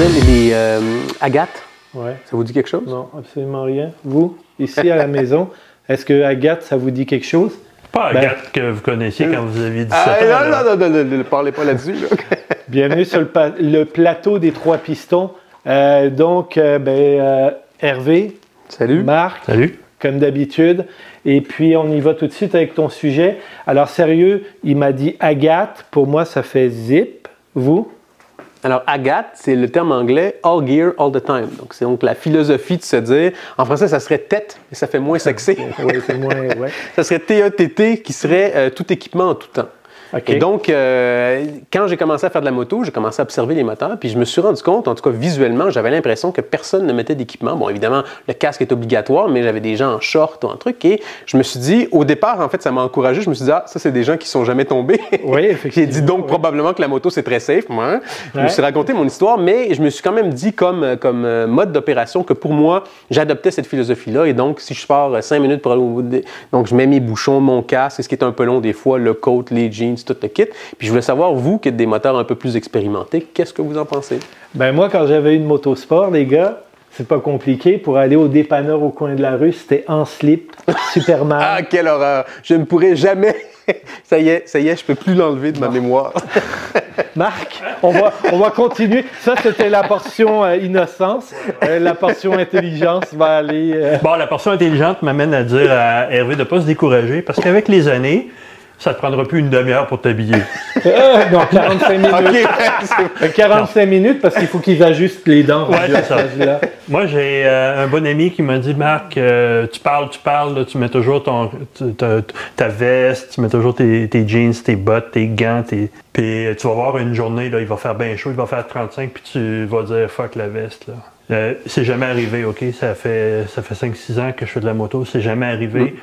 s'appelle les euh, Agathe. Ouais. Ça vous dit quelque chose? Non, absolument rien. Vous, ici à la maison, est-ce que Agathe, ça vous dit quelque chose? Pas Ben- Agathe que vous connaissiez quand vous aviez 17 Ah, ans. là. non, non, non, non, non, ne parlez pas là-dessus. là. Bienvenue sur le, plateau des trois pistons. Euh, donc, euh, ben, euh, Hervé, Salut. Marc, Salut. comme d'habitude. Et puis, on y va tout de suite avec ton sujet. Alors, sérieux, il m'a dit Agathe. Pour moi, ça fait zip. Vous? Alors, Agathe, c'est le terme anglais all gear, all the time. Donc, c'est donc la philosophie de se dire, en français, ça serait tête, mais ça fait moins sexy. Oui, c'est moins. Ouais. ça serait T-E-T-T, qui serait euh, tout équipement en tout temps. Et donc, euh, quand j'ai commencé à faire de la moto, j'ai commencé à observer les moteurs, puis je me suis rendu compte, en tout cas visuellement, j'avais l'impression que personne ne mettait d'équipement. Bon, évidemment, le casque est obligatoire, mais j'avais des gens en short ou en truc, et je me suis dit, au départ, en fait, ça m'a encouragé. Je me suis dit, ah, ça, c'est des gens qui sont jamais tombés. Oui, J'ai effectivement. dit donc oui. probablement que la moto c'est très safe, moi. hein. Je me suis raconté mon histoire, mais je me suis quand même dit comme, euh, comme euh, mode d'opération que pour moi, j'adoptais cette philosophie-là. Et donc, si je pars euh, cinq minutes pour aller au bout des- Donc, je mets mes bouchons, mon casque, ce qui est un peu long des fois, le coat, les jeans, tout le kit. Puis je voulais savoir, vous qui êtes des moteurs un peu plus expérimentés, qu'est-ce que vous en pensez? Ben moi, quand j'avais une motosport, les gars, c'est pas compliqué. Pour aller au dépanneur au coin de la rue, c'était en slip, Superman. Ah, quelle horreur! Je ne pourrais jamais... ça y est, ça y est, je peux plus l'enlever de ma mémoire. Marc, on va, on va continuer. Ça, c'était la portion euh, innocence. Euh, la portion intelligence va aller. euh, Bon, la portion intelligente m'amène à dire à Hervé de ne pas se décourager parce qu'avec les années, ça te prendra plus une demi-heure pour t'habiller. euh, non, 45 minutes. OK, c'est- Euh, 45 minutes parce qu'il faut qu'ils ajustent les dents. Ouais, c'est ça. Moi, j'ai euh, un bon ami qui m'a dit Marc, euh, tu parles, tu parles, là, tu mets toujours ton, ta, ta veste, tu mets toujours tes, tes jeans, tes bottes, tes gants. Tes... Puis tu vas voir une journée, là, il va faire bien chaud, il va faire 35, puis tu vas dire fuck la veste. Là. Euh, c'est jamais arrivé, OK? Ça fait, ça fait 5-6 ans que je fais de la moto, c'est jamais arrivé.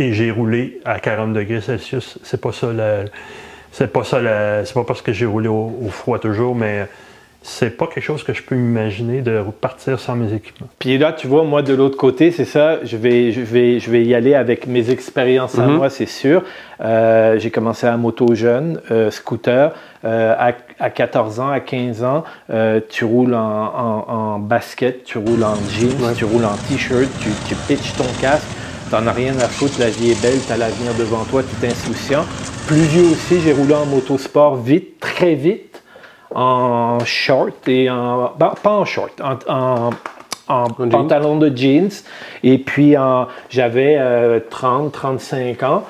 Et j'ai roulé à 40 degrés Celsius. C'est pas ça la. C'est pas ça la- C'est pas parce que j'ai roulé au, au froid toujours, mais c'est pas quelque chose que je peux imaginer de partir sans mes équipements. Puis là, tu vois, moi, de l'autre côté, c'est ça, je vais, je, vais, je vais y aller avec mes expériences à Mhm. moi, c'est sûr. Euh, j'ai commencé à moto jeune, euh, scooter. Euh, à, à 14 ans, à 15 ans, euh, tu roules en, en- en basket, tu roules en jeans, tu roules en t-shirt, tu, tu pitches ton casque. T'en as rien à foutre, la vie est belle, t'as l'avenir devant toi, tu es insouciant. Plus vieux aussi, j'ai roulé en motosport vite, très vite, en short et en. ben, pas en short, en, en- en jeans. pantalon de jeans. Et puis, j'avais euh, 30, 35 ans.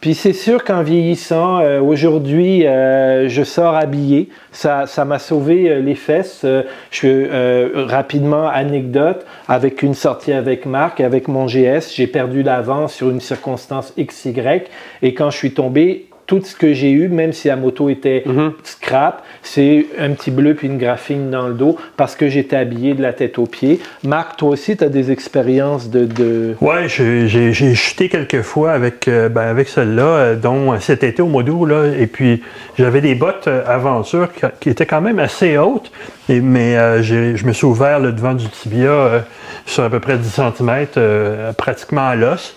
Puis c'est sûr qu'en vieillissant, euh, aujourd'hui, euh, je sors habillé. Ça, ça m'a sauvé euh, les fesses. Euh, je euh, rapidement anecdote avec une sortie avec Marc, avec mon GS, j'ai perdu l'avant sur une circonstance XY. Et quand je suis tombé, tout ce que j'ai eu, même si la moto était scrap, c'est un petit bleu puis une graphine dans le dos parce que j'étais habillé de la tête aux pieds. Marc, toi aussi, tu as des expériences de, de... Ouais, j'ai- chuté quelques fois avec, euh, ben, avec celle-là, euh, dont cet été au mois d'août, là, et puis j'avais des bottes euh, aventure qui, étaient quand même assez hautes, et- mais je me suis ouvert le devant du tibia sur à peu près 10 cm, pratiquement à l'os.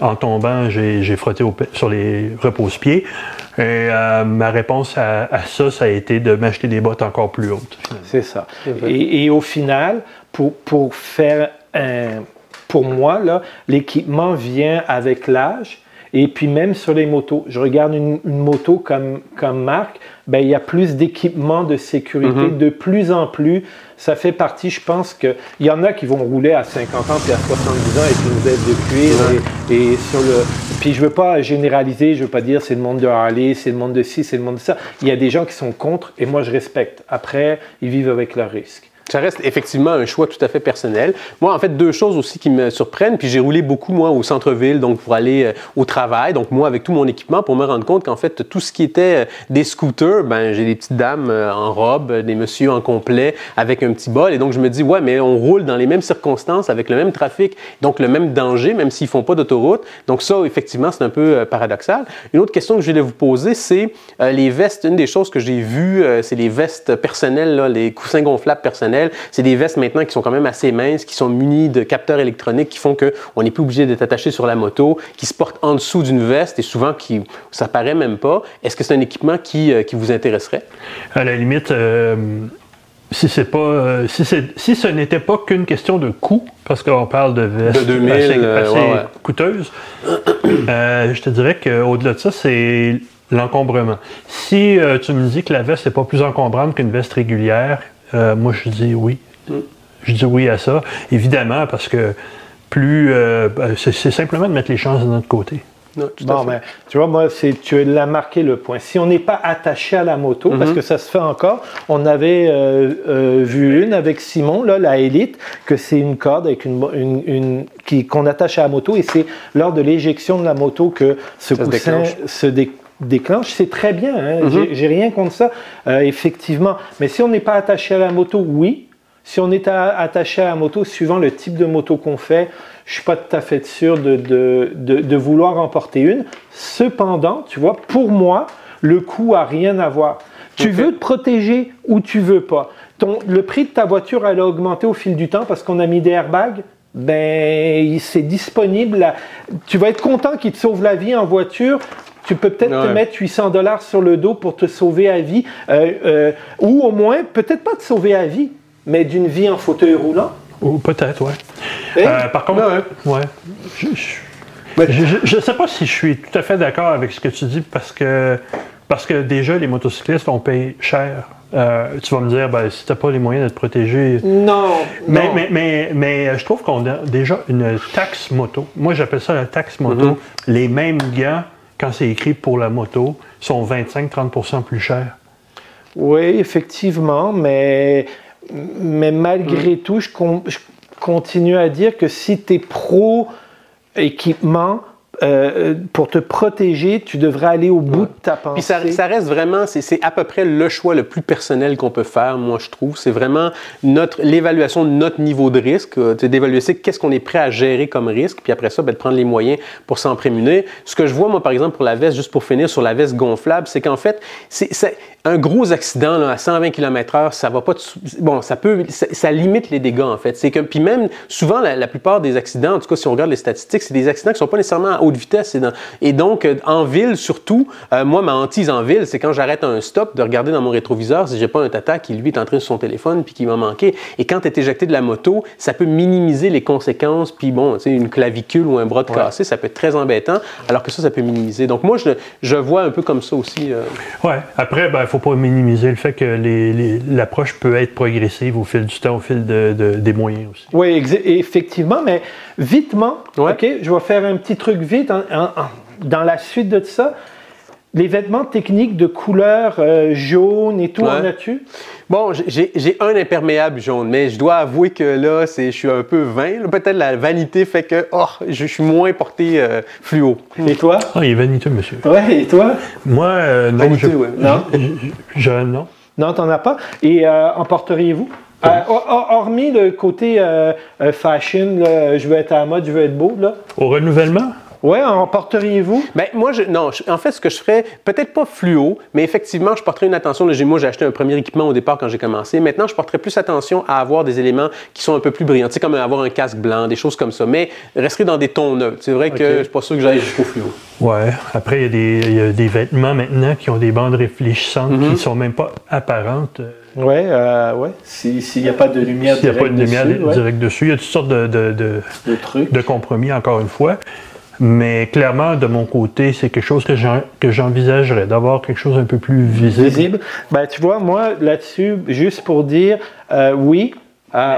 En tombant, j'ai frotté au sur les repose-pieds. Et euh, ma réponse à, à ça, ça a été de m'acheter des bottes encore plus hautes. C'est ça. Et, et au final, pour, pour faire un- pour moi, là, l'équipement vient avec l'âge. Et puis même sur les motos, je regarde une, une moto comme, comme Marc, ben, il y a plus d'équipements de sécurité, de plus en plus. Ça fait partie, je pense qu'il y en a qui vont rouler à 50 ans puis à 70 ans avec une veste de cuir. Et, et sur le... Puis je veux pas généraliser, je veux pas dire c'est le monde de Harley, c'est le monde de ci, c'est le monde de ça. Il y a des gens qui sont contre et moi je respecte. Après, ils vivent avec leurs risques. Ça reste effectivement un choix tout à fait personnel. Moi, en fait, deux choses aussi qui me surprennent. Puis j'ai roulé beaucoup, moi, au centre-ville, donc pour aller euh, au travail. Donc moi, avec tout mon équipement, pour me rendre compte qu'en fait, tout ce qui était euh, des scooters, ben j'ai des petites dames euh, en robe, des messieurs en complet, avec un petit bol. Et donc je me dis, ouais, mais on roule dans les mêmes circonstances, avec le même trafic, donc le même danger, même s'ils font pas d'autoroute. Donc ça, effectivement, c'est un peu paradoxal. Une autre question que je voulais vous poser, c'est les vestes. Une des choses que j'ai vues, c'est les vestes personnelles, là, les coussins gonflables personnels. C'est des vestes maintenant qui sont quand même assez minces, qui sont munies de capteurs électroniques qui font qu'on n'est plus obligé d'être attaché sur la moto, qui se portent en dessous d'une veste et souvent qui ça paraît même pas. Est-ce que c'est un équipement qui, euh, qui vous intéresserait? À la limite, euh, si c'est pas euh, si, si ce n'était pas qu'une question de coût, parce qu'on parle de vestes de 2000, assez, euh, coûteuses, je te dirais qu'au-delà de ça, c'est l'encombrement. Si tu me dis que la veste n'est pas plus encombrante qu'une veste régulière, moi je dis oui. Mm. Je dis oui à ça, évidemment, parce que plus ben, c'est simplement de mettre les chances de notre côté. Non, mais tu vois, moi, tu l'as marqué le point. Si on n'est pas attaché à la moto, parce mhm. que ça se fait encore, on avait euh, euh, vu une avec Simon, là, la Elite, que c'est une corde avec une, qui, qu'on attache à la moto et c'est lors de l'éjection de la moto que ce coussin se déclenche. C'est très bien, hein. mhm. j'ai, rien contre ça, euh, effectivement. Mais si on n'est pas attaché à la moto, oui. Si on est attaché à la moto, suivant le type de moto qu'on fait, je suis pas tout à fait sûr de, de, de, vouloir emporter une. Cependant, tu vois, pour moi, le coût a rien à voir. Tu veux te protéger ou tu veux pas. Ton, le prix de ta voiture, elle a augmenté au fil du temps parce qu'on a mis des airbags. Ben, c'est disponible. Tu vas être content qu'il te sauve la vie en voiture. Tu peux peut-être te mettre 800 dollars sur le dos pour te sauver à vie, euh, euh, ou au moins peut-être pas te sauver à vie, mais d'une vie en fauteuil roulant. Ou peut-être, ouais. Euh, par contre, ouais. Je ne sais pas si je suis tout à fait d'accord avec ce que tu dis parce que, parce que déjà, les motocyclistes, on paye cher. Euh, tu vas me dire, ben, si tu n'as pas les moyens de te protéger. Non. Mais, Mais, mais, mais, je trouve qu'on a déjà une taxe moto. Moi, j'appelle ça la taxe moto. Mm-hmm. Les mêmes gants, quand c'est écrit pour la moto, sont 25-30% plus chers. Oui, effectivement, mais mais malgré mm. tout, je, continue à dire que si tu es pro équipement, euh, pour te protéger, tu devrais aller au bout de ta pensée. Puis ça, ça reste vraiment, c'est à peu près le choix le plus personnel qu'on peut faire, moi je trouve. C'est vraiment notre l'évaluation de notre niveau de risque, euh, d'évaluer qu'est-ce qu'on est prêt à gérer comme risque, puis après ça, ben, de prendre les moyens pour s'en prémunir. Ce que je vois, moi, par exemple, pour la veste, juste pour finir sur la veste gonflable, c'est qu'en fait, c'est un gros accident à 120 km/h, ça va pas. Bon, ça peut. Ça, limite les dégâts, en fait. C'est que. Puis même, souvent, la, plupart des accidents, en tout cas, si on regarde les statistiques, c'est des accidents qui sont pas nécessairement à haute vitesse. Et, donc, euh, en ville, surtout, euh, moi, ma hantise en ville, c'est quand j'arrête un stop de regarder dans mon rétroviseur si j'ai pas un tata qui, lui, est en train de son téléphone puis qui m'a manqué. Et quand tu es éjecté de la moto, ça peut minimiser les conséquences. Puis bon, tu sais, une clavicule ou un bras de cassé, ça peut être très embêtant, alors que ça, ça peut minimiser. Donc, moi, je, je vois un peu comme ça aussi. Euh. Ouais. Après, ben, faut pas minimiser le fait que l'approche peut être progressive au fil du temps, au fil des moyens aussi. Oui, effectivement, mais vitement, OK, je vais faire un petit truc vite dans la suite de ça. Les vêtements techniques de couleur euh, jaune et tout, en as-tu? Bon, j'ai un imperméable jaune, mais je dois avouer que là, je suis un peu vain. Peut-être la vanité fait que oh, je suis moins porté euh, fluo. Et toi? Ah, il est vaniteux, monsieur. Ouais, et toi? Moi, euh, non. Vaniteux, ouais. Non? Je, non. Non, t'en as pas? Et euh, en porteriez-vous? Hormis le côté fashion, je veux être à la mode, je veux être beau, là. Au renouvellement? Oui, en porteriez-vous? Bien, moi, je, non. en fait, ce que je ferais, peut-être pas fluo, mais effectivement, je porterais une attention. moi, j'ai acheté un premier équipement au départ quand j'ai commencé. Maintenant, je porterais plus attention à avoir des éléments qui sont un peu plus brillants. Tu sais, comme avoir un casque blanc, des choses comme ça. Mais resterai dans des tons neutres. C'est vrai que je suis pas sûr que j'aille jusqu'au fluo. Ouais. Après, il y, a des vêtements maintenant qui ont des bandes réfléchissantes qui ne sont même pas apparentes. Oui, euh, ouais. S'il n'y a pas de lumière S'il n'y a pas de lumière direct dessus, il y a toutes sortes de, de, de, de compromis, encore une fois. Mais clairement, de mon côté, c'est quelque chose que j'envisagerais, d'avoir quelque chose un peu plus visible. Visible. Ben, tu vois, moi, là-dessus, juste pour dire, euh, oui,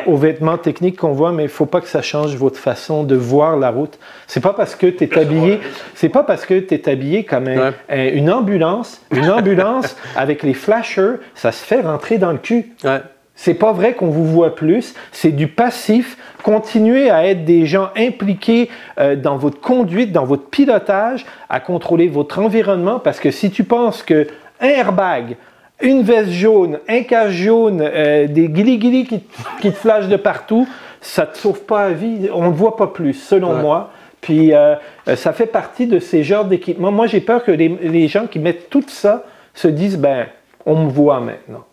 aux vêtements techniques qu'on voit, mais il faut pas que ça change votre façon de voir la route. C'est pas parce que tu es habillé, c'est pas parce que tu es habillé comme une ambulance, une ambulance avec les flashers, ça se fait rentrer dans le cul. Ouais. C'est pas vrai qu'on vous voit plus, c'est du passif. Continuez à être des gens impliqués euh, dans votre conduite, dans votre pilotage, à contrôler votre environnement, parce que si tu penses que un airbag, une veste jaune, un casque jaune, euh, des guili qui, qui, te flashent de partout, ça te sauve pas la vie. On ne voit pas plus, selon moi. Puis euh, ça fait partie de ces genres d'équipements. Moi, j'ai peur que les, les gens qui mettent tout ça se disent, ben, on me voit maintenant.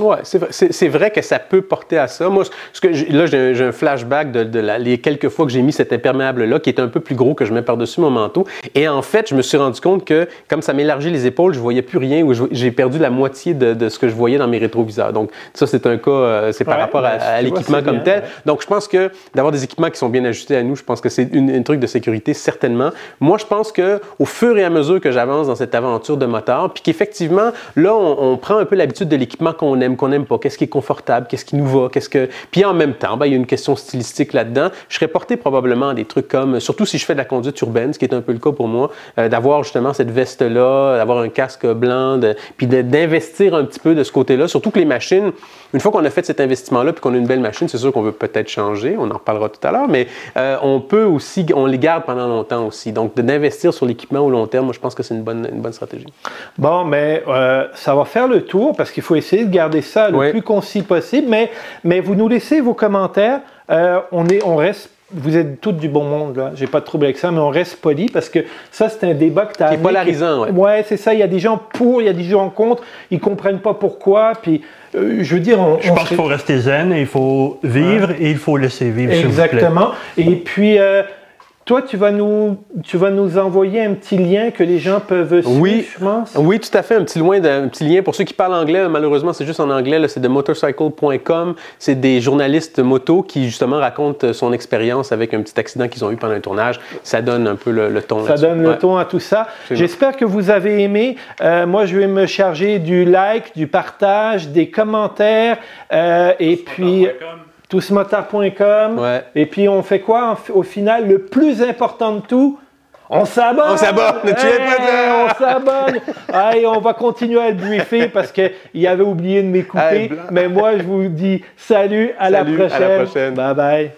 Oui, c'est vrai, c'est vrai que ça peut porter à ça. Moi, ce que là, j'ai un flashback de, les quelques fois que j'ai mis cet imperméable-là, qui est un peu plus gros que je mets par-dessus mon manteau. Et en fait, je me suis rendu compte que, comme ça m'élargit les épaules, je voyais plus rien ou j'ai perdu la moitié de, ce que je voyais dans mes rétroviseurs. Donc, ça, c'est un cas, euh, c'est par rapport à, ben, l'équipement comme tel. Donc, je pense que d'avoir des équipements qui sont bien ajustés à nous, je pense que c'est un truc de sécurité, certainement. Moi, je pense que au fur et à mesure que j'avance dans cette aventure de moteur, puis qu'effectivement, là, on, on prend un peu l'habitude de l'équipement qu'on qu'on n'aime pas, qu'est-ce qui est confortable, qu'est-ce qui nous va, qu'est-ce que. Puis en même temps, ben, il y a une question stylistique là-dedans. Je serais porté probablement à des trucs comme, surtout si je fais de la conduite urbaine, ce qui est un peu le cas pour moi, euh, d'avoir justement cette veste-là, d'avoir un casque blanc, puis d'investir un petit peu de ce côté-là. Surtout que les machines, une fois qu'on a fait cet investissement-là, puis qu'on a une belle machine, c'est sûr qu'on veut peut-être changer. On en reparlera tout à l'heure, mais euh, on peut aussi, on les garde pendant longtemps aussi. Donc d'investir sur l'équipement au long terme, moi je pense que c'est une bonne, une bonne stratégie. Bon, mais euh, ça va faire le tour parce qu'il faut essayer de garder ça le plus concis possible. Mais, mais vous nous laissez vos commentaires. Euh, on, est, on reste vous êtes toutes du bon monde, là. J'ai pas de trouble avec ça, mais on reste poli parce que ça, c'est un débat que tu as. Qui est polarisant, oui. Ouais, c'est ça. Il y a des gens pour, il y a des gens contre. Ils comprennent pas pourquoi. Puis, euh, je veux dire. On, je pense qu'il faut rester zen, et il faut vivre et il faut laisser vivre. Exactement. Et puis, euh, toi, tu vas, nous, tu vas nous envoyer un petit lien que les gens peuvent suivre, oui, je pense. Oui, tout à fait. Un petit, loin un petit lien. Pour ceux qui parlent anglais, malheureusement, c'est juste en anglais. C'est de motorcycle.com. C'est des journalistes moto qui, justement, racontent son expérience avec un petit accident qu'ils ont eu pendant un tournage. Ça donne un peu le, ton. Ça donne le ton à tout ça. J'espère que vous avez aimé. Euh, moi, je vais me charger du like, du partage, des commentaires. Euh, et puis tousmotard.com. Et puis on fait quoi au final Le plus important de tout, on s'abonne! On s'abonne! Tu on s'abonne! Allez, on va continuer à le briefer parce qu'il avait oublié de m'écouter. mais moi, je vous dis salut, à, la prochaine. à la prochaine. Bye bye.